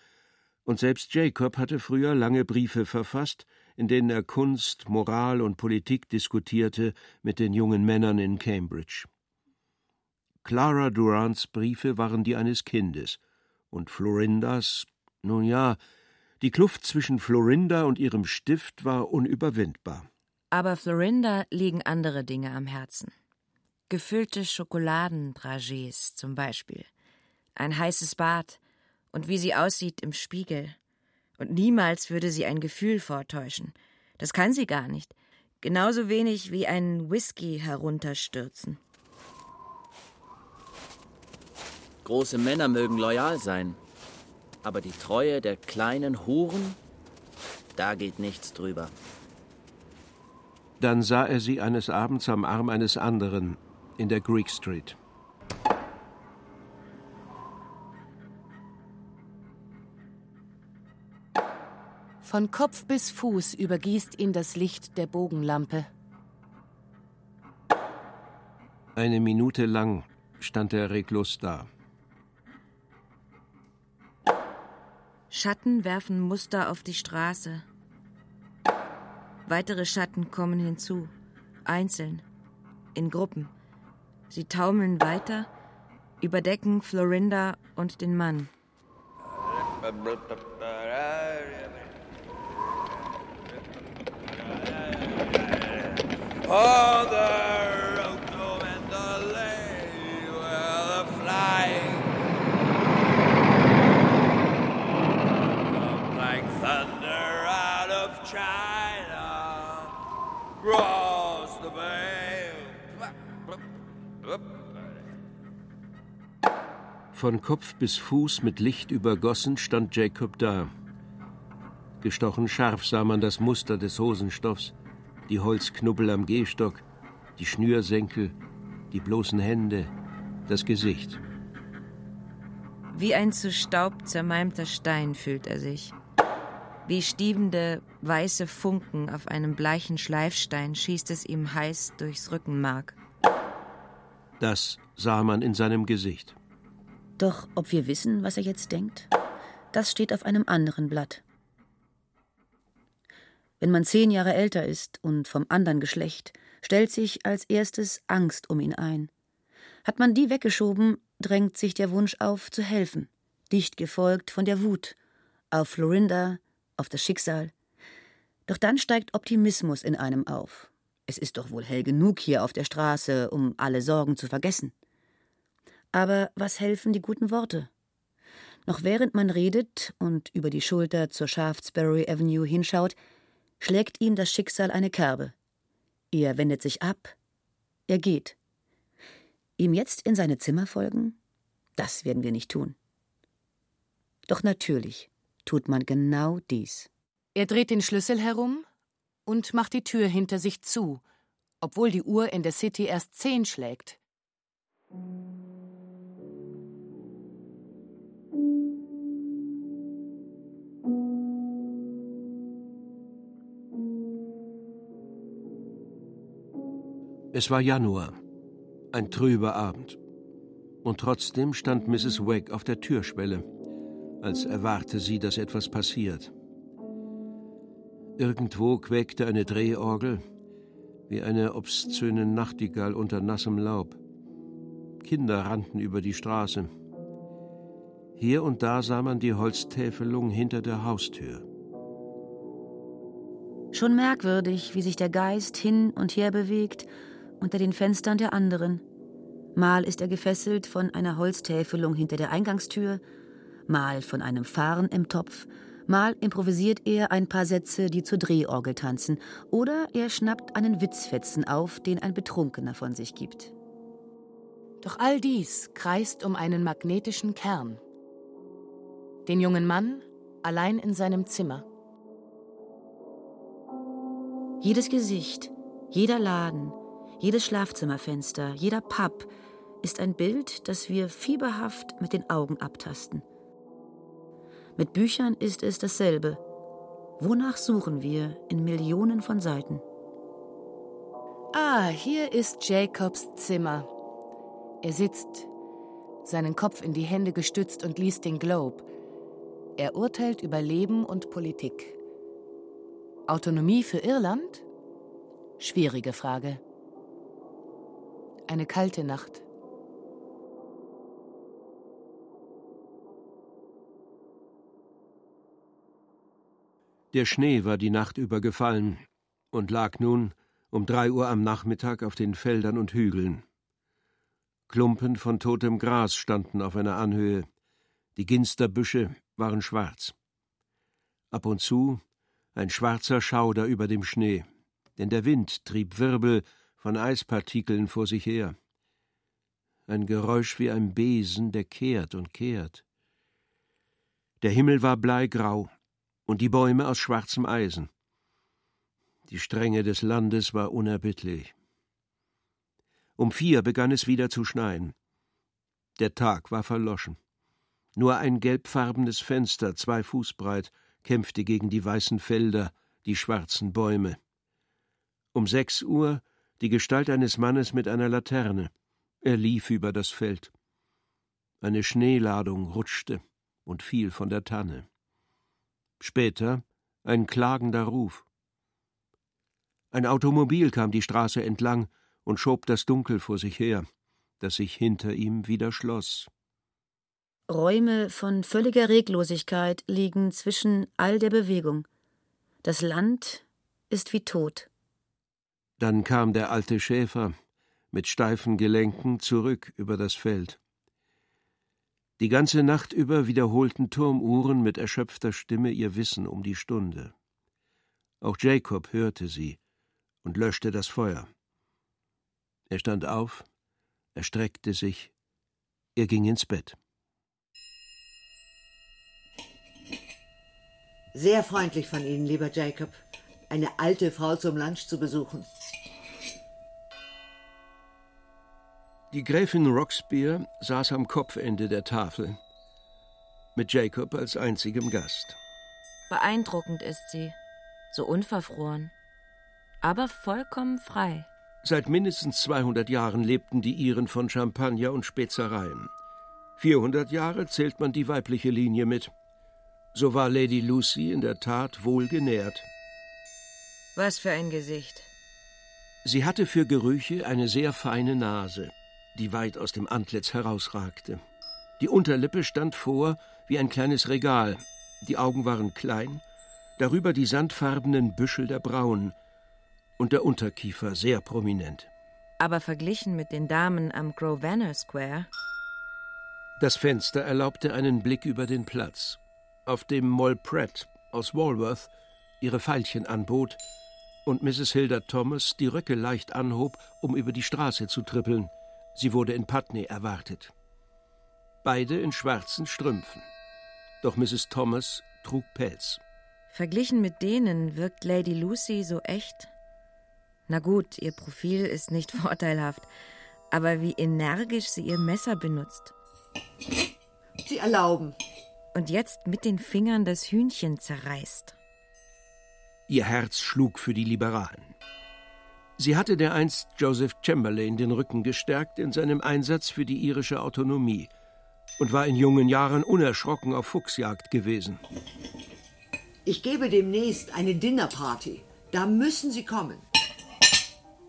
und selbst Jacob hatte früher lange Briefe verfasst, in denen er Kunst, Moral und Politik diskutierte mit den jungen Männern in Cambridge. Clara Durants Briefe waren die eines Kindes, und Florindas, nun ja, die Kluft zwischen Florinda und ihrem Stift war unüberwindbar. Aber Florinda liegen andere Dinge am Herzen. Gefüllte Schokoladendragés zum Beispiel, ein heißes Bad und wie sie aussieht im Spiegel. Und niemals würde sie ein Gefühl vortäuschen. Das kann sie gar nicht. Genauso wenig wie ein Whisky herunterstürzen. Große Männer mögen loyal sein, aber die Treue der kleinen Huren, da geht nichts drüber. Dann sah er sie eines Abends am Arm eines anderen in der Greek Street. Von Kopf bis Fuß übergießt ihn das Licht der Bogenlampe. Eine Minute lang stand er reglos da. Schatten werfen Muster auf die Straße. Weitere Schatten kommen hinzu, einzeln, in Gruppen. Sie taumeln weiter, überdecken Florinda und den Mann. Oh, Von Kopf bis Fuß mit Licht übergossen stand Jacob da. Gestochen scharf sah man das Muster des Hosenstoffs, die Holzknubbel am Gehstock, die Schnürsenkel, die bloßen Hände, das Gesicht. Wie ein zu Staub zermalmter Stein fühlt er sich. Wie stiebende, weiße Funken auf einem bleichen Schleifstein schießt es ihm heiß durchs Rückenmark. Das sah man in seinem Gesicht. Doch ob wir wissen, was er jetzt denkt, das steht auf einem anderen Blatt. Wenn man zehn Jahre älter ist und vom anderen Geschlecht, stellt sich als erstes Angst um ihn ein. Hat man die weggeschoben, drängt sich der Wunsch auf, zu helfen, dicht gefolgt von der Wut auf Florinda, auf das Schicksal. Doch dann steigt Optimismus in einem auf. Es ist doch wohl hell genug hier auf der Straße, um alle Sorgen zu vergessen. Aber was helfen die guten Worte? Noch während man redet und über die Schulter zur Shaftesbury Avenue hinschaut, schlägt ihm das Schicksal eine Kerbe. Er wendet sich ab, er geht. Ihm jetzt in seine Zimmer folgen? Das werden wir nicht tun. Doch natürlich tut man genau dies. Er dreht den Schlüssel herum und macht die Tür hinter sich zu, obwohl die Uhr in der City erst zehn schlägt. Es war Januar, ein trüber Abend. Und trotzdem stand Mrs. Wegg auf der Türschwelle, als erwarte sie, dass etwas passiert. Irgendwo quäkte eine Drehorgel, wie eine obszöne Nachtigall unter nassem Laub. Kinder rannten über die Straße. Hier und da sah man die Holztäfelung hinter der Haustür. Schon merkwürdig, wie sich der Geist hin und her bewegt unter den Fenstern der anderen. Mal ist er gefesselt von einer Holztäfelung hinter der Eingangstür, mal von einem Farn im Topf, mal improvisiert er ein paar Sätze, die zur Drehorgel tanzen, oder er schnappt einen Witzfetzen auf, den ein Betrunkener von sich gibt. Doch all dies kreist um einen magnetischen Kern. Den jungen Mann allein in seinem Zimmer. Jedes Gesicht, jeder Laden, jedes Schlafzimmerfenster, jeder Pub ist ein Bild, das wir fieberhaft mit den Augen abtasten. Mit Büchern ist es dasselbe. Wonach suchen wir in Millionen von Seiten? Ah, hier ist Jacobs Zimmer. Er sitzt, seinen Kopf in die Hände gestützt und liest den Globe. Er urteilt über Leben und Politik. Autonomie für Irland? Schwierige Frage. Eine kalte Nacht. Der Schnee war die Nacht über gefallen und lag nun um drei Uhr am Nachmittag auf den Feldern und Hügeln. Klumpen von totem Gras standen auf einer Anhöhe, die Ginsterbüsche waren schwarz. Ab und zu ein schwarzer Schauder über dem Schnee, denn der Wind trieb Wirbel von Eispartikeln vor sich her. Ein Geräusch wie ein Besen, der kehrt und kehrt. Der Himmel war bleigrau, und die Bäume aus schwarzem Eisen. Die Strenge des Landes war unerbittlich. Um vier begann es wieder zu schneien. Der Tag war verloschen. Nur ein gelbfarbenes Fenster, zwei Fuß breit, kämpfte gegen die weißen Felder, die schwarzen Bäume. Um sechs Uhr die Gestalt eines Mannes mit einer Laterne. Er lief über das Feld. Eine Schneeladung rutschte und fiel von der Tanne. Später ein klagender Ruf. Ein Automobil kam die Straße entlang und schob das Dunkel vor sich her, das sich hinter ihm wieder schloss. Räume von völliger Reglosigkeit liegen zwischen all der Bewegung. Das Land ist wie tot. Dann kam der alte Schäfer mit steifen Gelenken zurück über das Feld. Die ganze Nacht über wiederholten Turmuhren mit erschöpfter Stimme ihr Wissen um die Stunde. Auch Jacob hörte sie und löschte das Feuer. Er stand auf, er streckte sich, er ging ins Bett. Sehr freundlich von Ihnen, lieber Jacob, eine alte Frau zum Lunch zu besuchen. Die Gräfin Roxbier saß am Kopfende der Tafel, mit Jacob als einzigem Gast. Beeindruckend ist sie, so unverfroren, aber vollkommen frei. Seit mindestens 200 Jahren lebten die Iren von Champagner und Spezereien. 400 Jahre zählt man die weibliche Linie mit. So war Lady Lucy in der Tat wohl genährt. Was für ein Gesicht. Sie hatte für Gerüche eine sehr feine Nase die weit aus dem Antlitz herausragte. Die Unterlippe stand vor wie ein kleines Regal, die Augen waren klein, darüber die sandfarbenen Büschel der Brauen und der Unterkiefer sehr prominent. Aber verglichen mit den Damen am Grosvenor Square. Das Fenster erlaubte einen Blick über den Platz, auf dem Moll Pratt aus Walworth ihre Veilchen anbot und Mrs. Hilda Thomas die Röcke leicht anhob, um über die Straße zu trippeln. Sie wurde in Putney erwartet. Beide in schwarzen Strümpfen. Doch Mrs. Thomas trug Pelz. Verglichen mit denen wirkt Lady Lucy so echt. Na gut, ihr Profil ist nicht vorteilhaft, aber wie energisch sie ihr Messer benutzt. Sie erlauben. Und jetzt mit den Fingern das Hühnchen zerreißt. Ihr Herz schlug für die Liberalen. Sie hatte dereinst Joseph Chamberlain den Rücken gestärkt in seinem Einsatz für die irische Autonomie und war in jungen Jahren unerschrocken auf Fuchsjagd gewesen. Ich gebe demnächst eine Dinnerparty. Da müssen Sie kommen.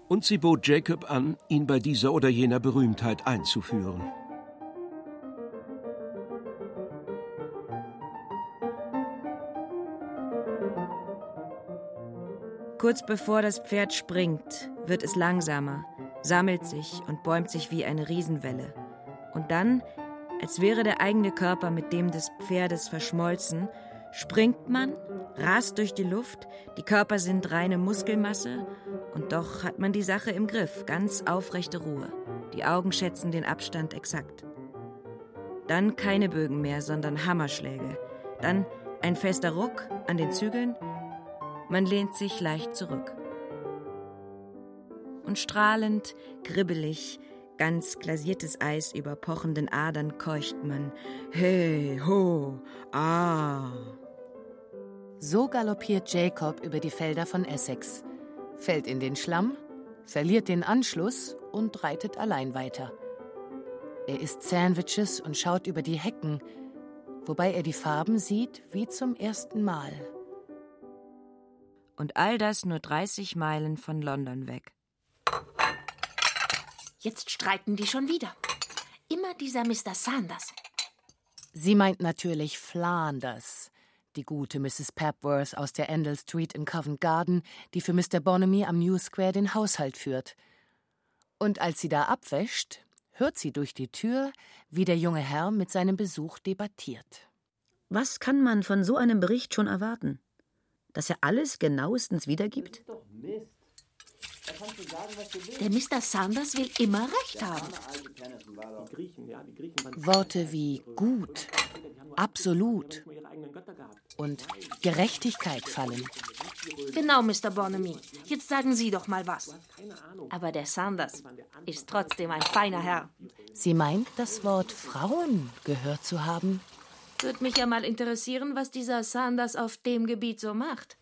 Und sie bot Jacob an, ihn bei dieser oder jener Berühmtheit einzuführen. Kurz bevor das Pferd springt, wird es langsamer, sammelt sich und bäumt sich wie eine Riesenwelle. Und dann, als wäre der eigene Körper mit dem des Pferdes verschmolzen, springt man, rast durch die Luft, die Körper sind reine Muskelmasse, und doch hat man die Sache im Griff, ganz aufrechte Ruhe. Die Augen schätzen den Abstand exakt. Dann keine Bögen mehr, sondern Hammerschläge. Dann ein fester Ruck an den Zügeln. Man lehnt sich leicht zurück. Und strahlend, kribbelig, ganz glasiertes Eis über pochenden Adern keucht man. Hey, ho, ah. So galoppiert Jacob über die Felder von Essex, fällt in den Schlamm, verliert den Anschluss und reitet allein weiter. Er isst Sandwiches und schaut über die Hecken, wobei er die Farben sieht wie zum ersten Mal. Und all das nur 30 Meilen von London weg. Jetzt streiten die schon wieder. Immer dieser Mr. Sanders. Sie meint natürlich Flanders, die gute Mrs. Pepworth aus der Endell Street in Covent Garden, die für Mr. Bonamy am New Square den Haushalt führt. Und als sie da abwäscht, hört sie durch die Tür, wie der junge Herr mit seinem Besuch debattiert. Was kann man von so einem Bericht schon erwarten? Dass er alles genauestens wiedergibt? Der Mr. Sanders will immer recht haben. Worte wie gut, absolut und Gerechtigkeit fallen. Genau, Mr. Bonamy. Jetzt sagen Sie doch mal was. Aber der Sanders ist trotzdem ein feiner Herr. Sie meint, das Wort Frauen gehört zu haben. Würde mich ja mal interessieren, was dieser Sanders auf dem Gebiet so macht.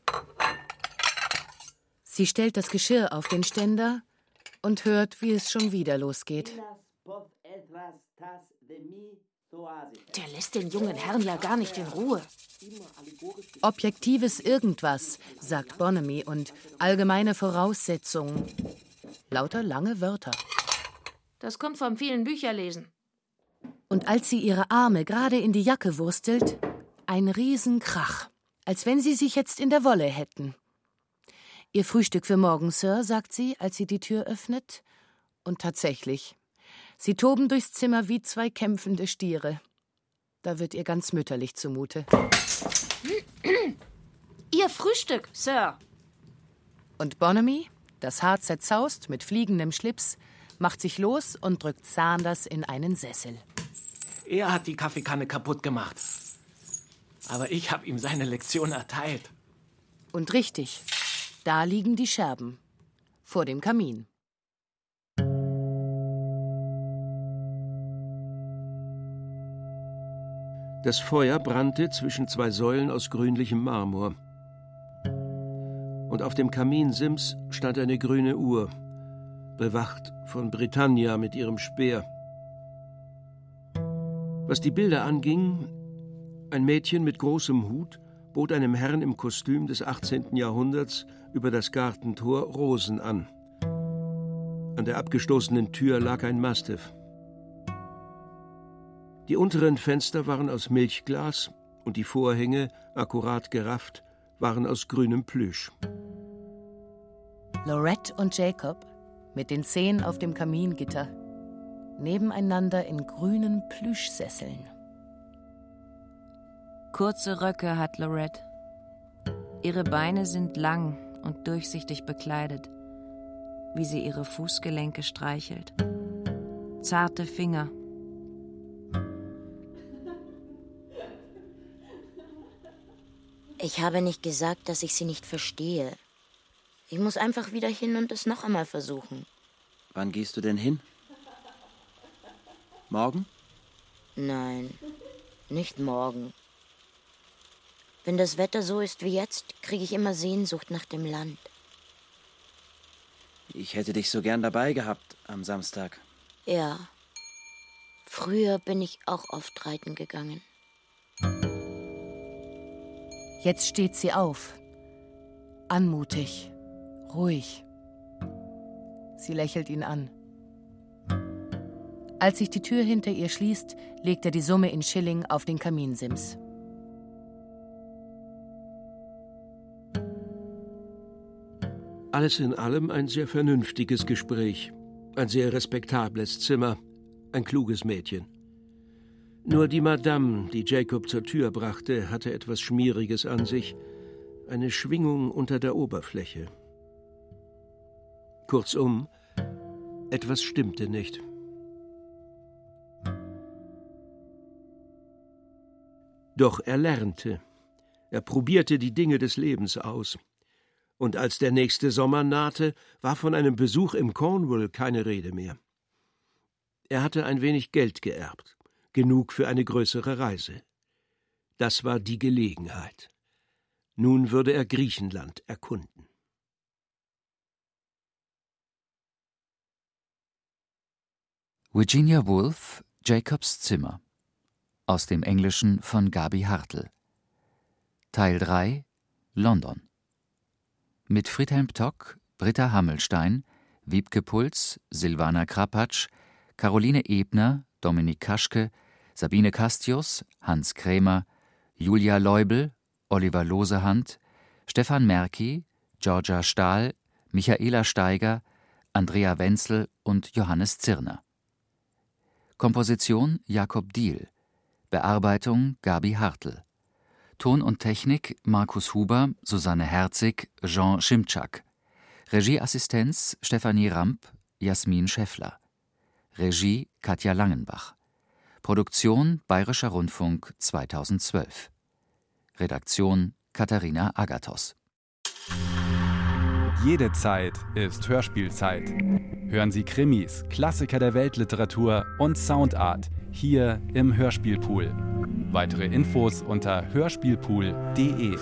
Sie stellt das Geschirr auf den Ständer und hört, wie es schon wieder losgeht. Der lässt den jungen Herrn ja gar nicht in Ruhe. Objektives Irgendwas, sagt Bonamy, und allgemeine Voraussetzungen. Lauter lange Wörter. Das kommt vom vielen Bücherlesen. Und als sie ihre Arme gerade in die Jacke wurstelt, ein Riesenkrach, als wenn sie sich jetzt in der Wolle hätten. Ihr Frühstück für morgen, Sir, sagt sie, als sie die Tür öffnet. Und tatsächlich, sie toben durchs Zimmer wie zwei kämpfende Stiere. Da wird ihr ganz mütterlich zumute. Ihr Frühstück, Sir. Und Bonamy, das Haar zerzaust mit fliegendem Schlips, macht sich los und drückt Sanders in einen Sessel. Er hat die Kaffeekanne kaputt gemacht. Aber ich habe ihm seine Lektion erteilt. Und richtig, da liegen die Scherben. Vor dem Kamin. Das Feuer brannte zwischen zwei Säulen aus grünlichem Marmor. Und auf dem Kaminsims stand eine grüne Uhr, bewacht von Britannia mit ihrem Speer. Was die Bilder anging, ein Mädchen mit großem Hut bot einem Herrn im Kostüm des 18. Jahrhunderts über das Gartentor Rosen an. An der abgestoßenen Tür lag ein Mastiff. Die unteren Fenster waren aus Milchglas und die Vorhänge, akkurat gerafft, waren aus grünem Plüsch. Lorette und Jacob mit den Zehen auf dem Kamingitter, nebeneinander in grünen Plüschsesseln. Kurze Röcke hat Lorette. Ihre Beine sind lang und durchsichtig bekleidet, wie sie ihre Fußgelenke streichelt. Zarte Finger. Ich habe nicht gesagt, dass ich sie nicht verstehe. Ich muss einfach wieder hin und es noch einmal versuchen. Wann gehst du denn hin? Morgen? Nein, nicht morgen. Wenn das Wetter so ist wie jetzt, kriege ich immer Sehnsucht nach dem Land. Ich hätte dich so gern dabei gehabt am Samstag. Ja. Früher bin ich auch oft reiten gegangen. Jetzt steht sie auf. Anmutig, ruhig. Sie lächelt ihn an. Als sich die Tür hinter ihr schließt, legt er die Summe in Schilling auf den Kaminsims. Alles in allem ein sehr vernünftiges Gespräch, ein sehr respektables Zimmer, ein kluges Mädchen. Nur die Madame, die Jacob zur Tür brachte, hatte etwas Schmieriges an sich, eine Schwingung unter der Oberfläche. Kurzum, etwas stimmte nicht. Doch er lernte. Er probierte die Dinge des Lebens aus und als der nächste Sommer nahte, war von einem Besuch im Cornwall keine Rede mehr. Er hatte ein wenig Geld geerbt, genug für eine größere Reise. Das war die Gelegenheit. Nun würde er Griechenland erkunden. Virginia Woolf, Jacobs Zimmer. Aus dem Englischen von Gabi Hartl. Teil 3 London mit Friedhelm Tock, Britta Hammelstein, Wiebke Puls, Silvana Krapatsch, Caroline Ebner, Dominik Kaschke, Sabine Castius, Hans Krämer, Julia Leubel, Oliver Losehand, Stefan Merki, Georgia Stahl, Michaela Steiger, Andrea Wenzel und Johannes Zirner. Komposition Jakob Diehl. Bearbeitung Gabi Hartl. Ton und Technik Markus Huber, Susanne Herzig, Jean Schimczak. Regieassistenz Stefanie Ramp, Jasmin Scheffler. Regie Katja Langenbach. Produktion Bayerischer Rundfunk 2012. Redaktion Katharina Agathos. Jede Zeit ist Hörspielzeit. Hören Sie Krimis, Klassiker der Weltliteratur und Soundart hier im Hörspielpool. Weitere Infos unter hörspielpool.de.